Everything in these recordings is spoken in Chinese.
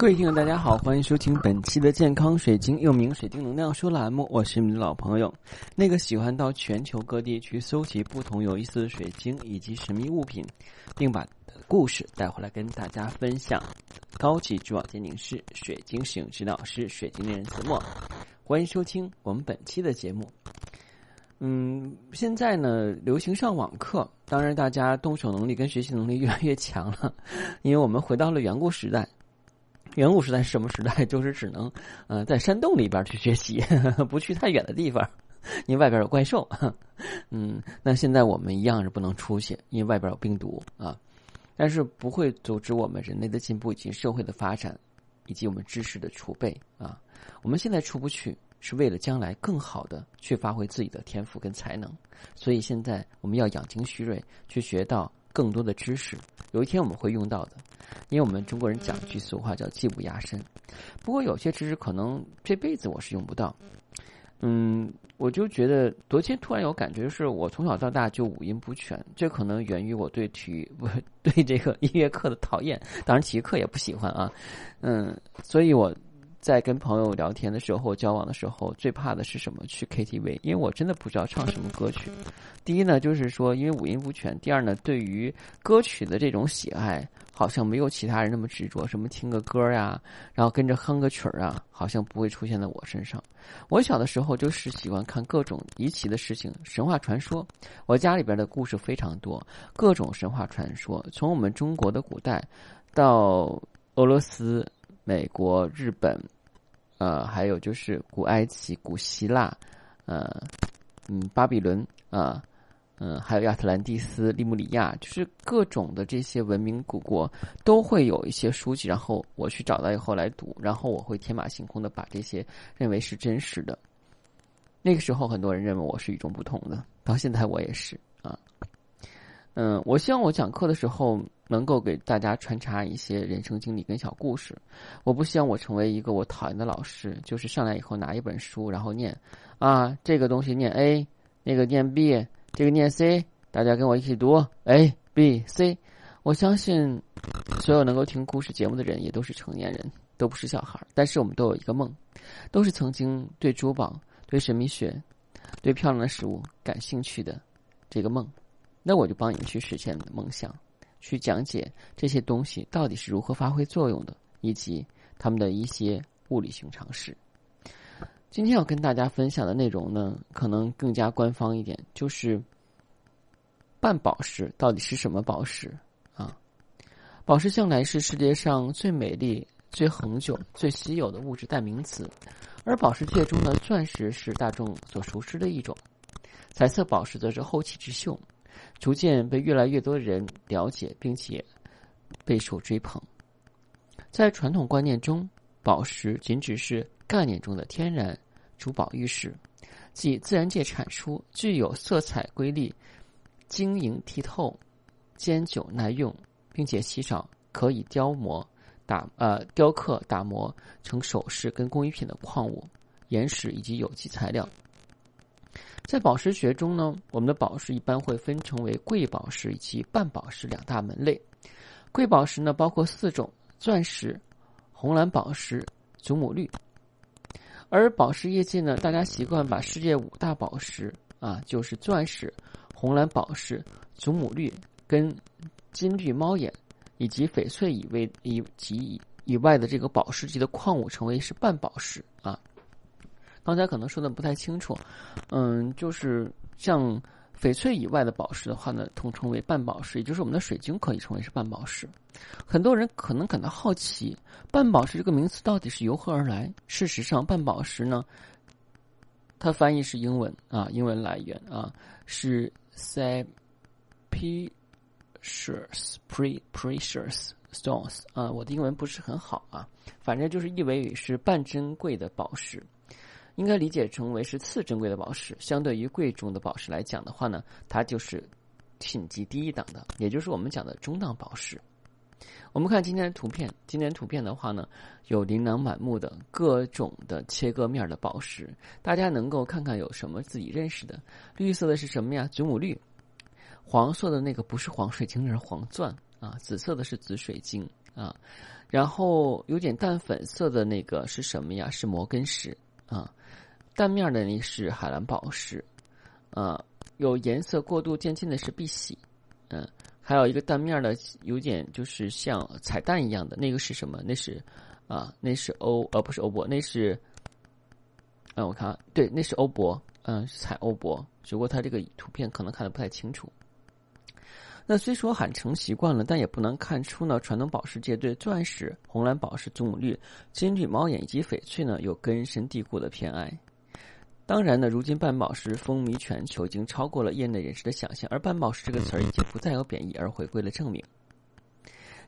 各位听众，大家好，欢迎收听本期的健康水晶，又名水晶能量说栏目。我是你们的老朋友，那个喜欢到全球各地去搜集不同有意思的水晶以及神秘物品，并把故事带回来跟大家分享。高级珠宝鉴定师、水晶使用指导师、水晶猎人子墨，欢迎收听我们本期的节目。嗯，现在呢流行上网课，当然大家动手能力跟学习能力越来越强了，因为我们回到了远古时代。远古时代是什么时代？就是只能，呃，在山洞里边去学习，不去太远的地方，因为外边有怪兽。嗯，那现在我们一样是不能出去，因为外边有病毒啊。但是不会阻止我们人类的进步以及社会的发展，以及我们知识的储备啊。我们现在出不去，是为了将来更好的去发挥自己的天赋跟才能。所以现在我们要养精蓄锐，去学到更多的知识。有一天我们会用到的。因为我们中国人讲句俗话叫“技不压身”，不过有些知识可能这辈子我是用不到。嗯，我就觉得昨天突然有感觉，就是我从小到大就五音不全，这可能源于我对体育不 对这个音乐课的讨厌，当然体育课也不喜欢啊。嗯，所以我。在跟朋友聊天的时候、交往的时候，最怕的是什么？去 KTV，因为我真的不知道唱什么歌曲。第一呢，就是说因为五音不全；第二呢，对于歌曲的这种喜爱，好像没有其他人那么执着。什么听个歌呀，然后跟着哼个曲儿啊，好像不会出现在我身上。我小的时候就是喜欢看各种离奇的事情、神话传说。我家里边的故事非常多，各种神话传说，从我们中国的古代到俄罗斯。美国、日本，呃，还有就是古埃及、古希腊，呃，嗯，巴比伦啊，嗯，还有亚特兰蒂斯、利姆里亚，就是各种的这些文明古国，都会有一些书籍，然后我去找到以后来读，然后我会天马行空的把这些认为是真实的。那个时候，很多人认为我是与众不同的，到现在我也是啊。嗯，我希望我讲课的时候能够给大家穿插一些人生经历跟小故事。我不希望我成为一个我讨厌的老师，就是上来以后拿一本书然后念，啊，这个东西念 A，那个念 B，这个念 C，大家跟我一起读 A B C。我相信所有能够听故事节目的人也都是成年人，都不是小孩儿但是我们都有一个梦，都是曾经对珠宝、对神秘学、对漂亮的食物感兴趣的这个梦。那我就帮你去实现你的梦想，去讲解这些东西到底是如何发挥作用的，以及他们的一些物理性常识。今天要跟大家分享的内容呢，可能更加官方一点，就是半宝石到底是什么宝石啊？宝石向来是世界上最美丽、最恒久、最稀有的物质代名词，而宝石界中的钻石是大众所熟知的一种，彩色宝石则是后起之秀。逐渐被越来越多人了解，并且备受追捧。在传统观念中，宝石仅只是概念中的天然珠宝玉石，即自然界产出、具有色彩瑰丽、晶莹剔透、坚久耐用，并且稀少可以雕磨、打呃雕刻、打磨成首饰跟工艺品的矿物、岩石以及有机材料。在宝石学中呢，我们的宝石一般会分成为贵宝石以及半宝石两大门类。贵宝石呢包括四种：钻石、红蓝宝石、祖母绿。而宝石业界呢，大家习惯把世界五大宝石啊，就是钻石、红蓝宝石、祖母绿跟金绿猫眼以及翡翠以为以及以外的这个宝石级的矿物，称为是半宝石啊。刚才可能说的不太清楚，嗯，就是像翡翠以外的宝石的话呢，统称为半宝石，也就是我们的水晶可以称为是半宝石。很多人可能感到好奇，半宝石这个名词到底是由何而来？事实上，半宝石呢，它翻译是英文啊，英文来源啊是 “precious pre-precious stones” 啊，我的英文不是很好啊，反正就是意为是半珍贵的宝石。应该理解成为是次珍贵的宝石，相对于贵重的宝石来讲的话呢，它就是品级低一档的，也就是我们讲的中档宝石。我们看今天的图片，今天图片的话呢，有琳琅满目的各种的切割面的宝石，大家能够看看有什么自己认识的。绿色的是什么呀？祖母绿。黄色的那个不是黄水晶，那是黄钻啊，紫色的是紫水晶啊，然后有点淡粉色的那个是什么呀？是摩根石啊，蛋面的那是海蓝宝石，啊，有颜色过度渐进的是碧玺，嗯，还有一个蛋面的有点就是像彩蛋一样的那个是什么？那是啊，那是欧呃不是欧泊，那是，嗯，我看对，那是欧泊，嗯，彩欧泊，只不过它这个图片可能看的不太清楚。那虽说喊成习惯了，但也不难看出呢。传统宝石界对钻石、红蓝宝石、祖母绿、金绿、猫眼以及翡翠呢，有根深蒂固的偏爱。当然呢，如今半宝石风靡全球，已经超过了业内人士的想象。而半宝石这个词儿已经不再有贬义，而回归了正名。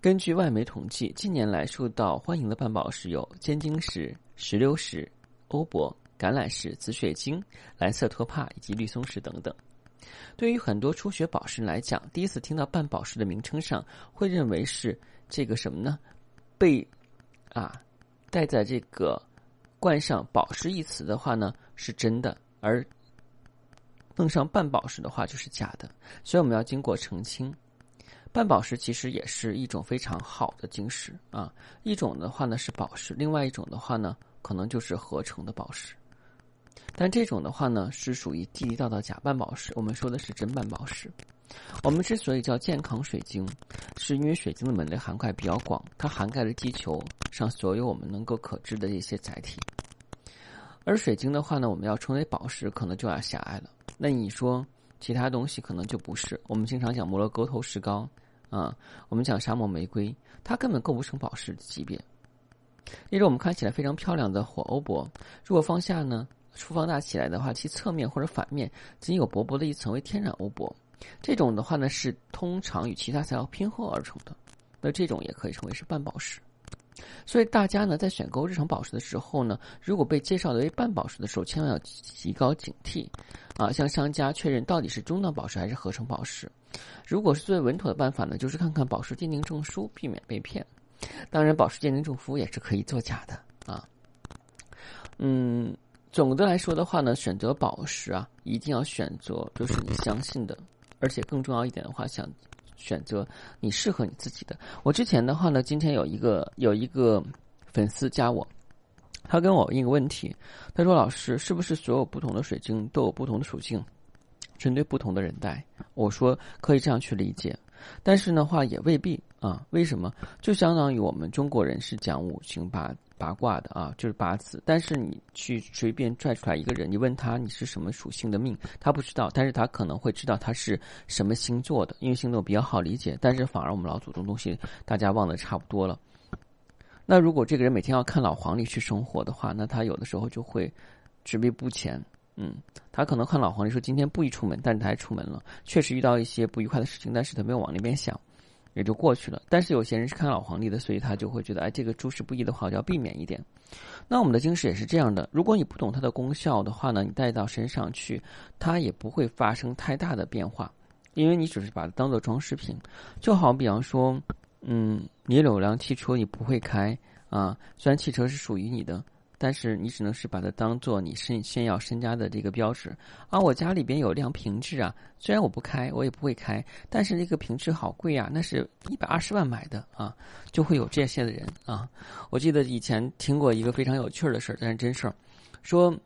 根据外媒统计，近年来受到欢迎的半宝石有尖晶石、石榴石、欧泊、橄榄石、紫水晶、蓝色托帕以及绿松石等等。对于很多初学宝石来讲，第一次听到半宝石的名称上，会认为是这个什么呢？被啊戴在这个冠上“宝石”一词的话呢，是真的；而弄上半宝石的话就是假的。所以我们要经过澄清，半宝石其实也是一种非常好的晶石啊。一种的话呢是宝石，另外一种的话呢可能就是合成的宝石。但这种的话呢，是属于地地道道假半宝石。我们说的是真半宝石。我们之所以叫健康水晶，是因为水晶的门类涵盖比较广，它涵盖了地球上所有我们能够可知的一些载体。而水晶的话呢，我们要称为宝石，可能就要狭隘了。那你说其他东西可能就不是。我们经常讲摩洛哥头石膏啊，我们讲沙漠玫瑰，它根本构不成宝石的级别。例如我们看起来非常漂亮的火欧泊，如果放下呢？出放大起来的话，其侧面或者反面仅有薄薄的一层为天然欧泊，这种的话呢是通常与其他材料拼合而成的，那这种也可以称为是半宝石。所以大家呢在选购日常宝石的时候呢，如果被介绍为半宝石的时候，千万要提高警惕，啊，向商家确认到底是中档宝石还是合成宝石。如果是最稳妥的办法呢，就是看看宝石鉴定证书，避免被骗。当然，宝石鉴定证书也是可以作假的啊，嗯。总的来说的话呢，选择宝石啊，一定要选择就是你相信的，而且更重要一点的话，想选择你适合你自己的。我之前的话呢，今天有一个有一个粉丝加我，他跟我问一个问题，他说：“老师，是不是所有不同的水晶都有不同的属性，针对不同的人戴？”我说可以这样去理解，但是的话也未必啊。为什么？就相当于我们中国人是讲五行八。八卦的啊，就是八字。但是你去随便拽出来一个人，你问他你是什么属性的命，他不知道，但是他可能会知道他是什么星座的，因为星座比较好理解。但是反而我们老祖宗东西大家忘的差不多了。那如果这个人每天要看老黄历去生活的话，那他有的时候就会执迷不前。嗯，他可能看老黄历说今天不宜出门，但是他还出门了，确实遇到一些不愉快的事情，但是他没有往那边想。也就过去了。但是有些人是看老皇帝的，所以他就会觉得，哎，这个诸事不宜的话，我就要避免一点。那我们的晶石也是这样的。如果你不懂它的功效的话呢，你带到身上去，它也不会发生太大的变化，因为你只是把它当做装饰品。就好比方说，嗯，你有辆汽车，你不会开啊，虽然汽车是属于你的。但是你只能是把它当做你身炫耀身家的这个标志啊！我家里边有辆平治啊，虽然我不开，我也不会开，但是那个平治好贵啊，那是一百二十万买的啊，就会有这些的人啊。我记得以前听过一个非常有趣的事儿，但是真事儿，说，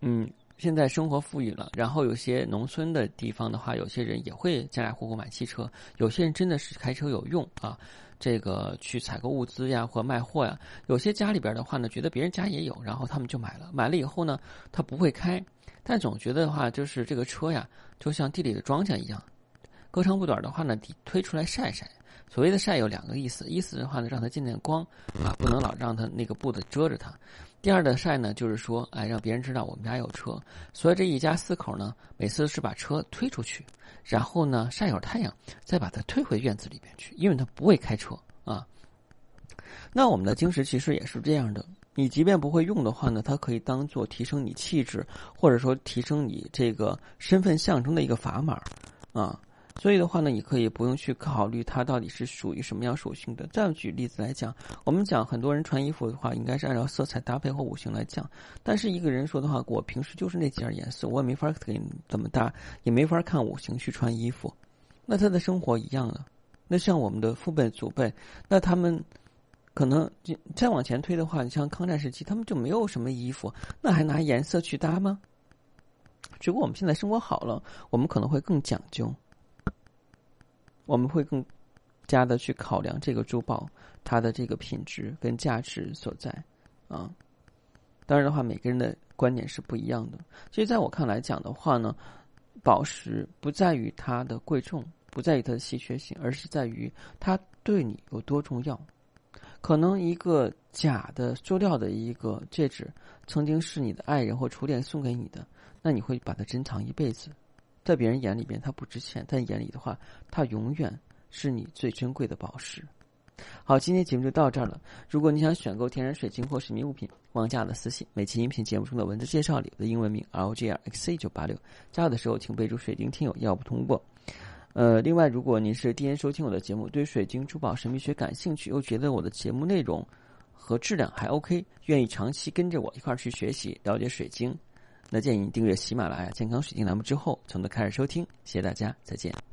嗯，现在生活富裕了，然后有些农村的地方的话，有些人也会家家户户买汽车，有些人真的是开车有用啊。这个去采购物资呀，或卖货呀，有些家里边的话呢，觉得别人家也有，然后他们就买了。买了以后呢，他不会开，但总觉得的话，就是这个车呀，就像地里的庄稼一样，隔长不短的话呢，得推出来晒晒。所谓的晒有两个意思，意思的话呢，让它见见光啊，不能老让它那个布子遮着它。第二的晒呢，就是说，哎，让别人知道我们家有车。所以这一家四口呢，每次是把车推出去。然后呢，晒会儿太阳，再把它推回院子里边去，因为它不会开车啊。那我们的晶石其实也是这样的，你即便不会用的话呢，它可以当做提升你气质，或者说提升你这个身份象征的一个砝码啊。所以的话呢，你可以不用去考虑它到底是属于什么样属性的。再举例子来讲，我们讲很多人穿衣服的话，应该是按照色彩搭配或五行来讲。但是一个人说的话，我平时就是那几件颜色，我也没法给你怎么搭，也没法看五行去穿衣服。那他的生活一样的，那像我们的父辈、祖辈，那他们可能再往前推的话，你像抗战时期，他们就没有什么衣服，那还拿颜色去搭吗？只不过我们现在生活好了，我们可能会更讲究，我们会更加的去考量这个珠宝它的这个品质跟价值所在啊。当然的话，每个人的观点是不一样的。其实，在我看来讲的话呢，宝石不在于它的贵重，不在于它的稀缺性，而是在于它对你有多重要。可能一个假的塑料的一个戒指，曾经是你的爱人或初恋送给你的，那你会把它珍藏一辈子。在别人眼里边，它不值钱；在眼里的话，它永远是你最珍贵的宝石。好，今天节目就到这儿了。如果你想选购天然水晶或神秘物品，望加的私信。每期音频节目中的文字介绍里，的英文名 L G R X C 九八六，加我的时候请备注“水晶听友”，要不通过。呃，另外，如果您是第一天收听我的节目，对水晶珠宝神秘学感兴趣，又觉得我的节目内容和质量还 OK，愿意长期跟着我一块儿去学习了解水晶，那建议你订阅喜马拉雅健康水晶栏目之后，从头开始收听。谢谢大家，再见。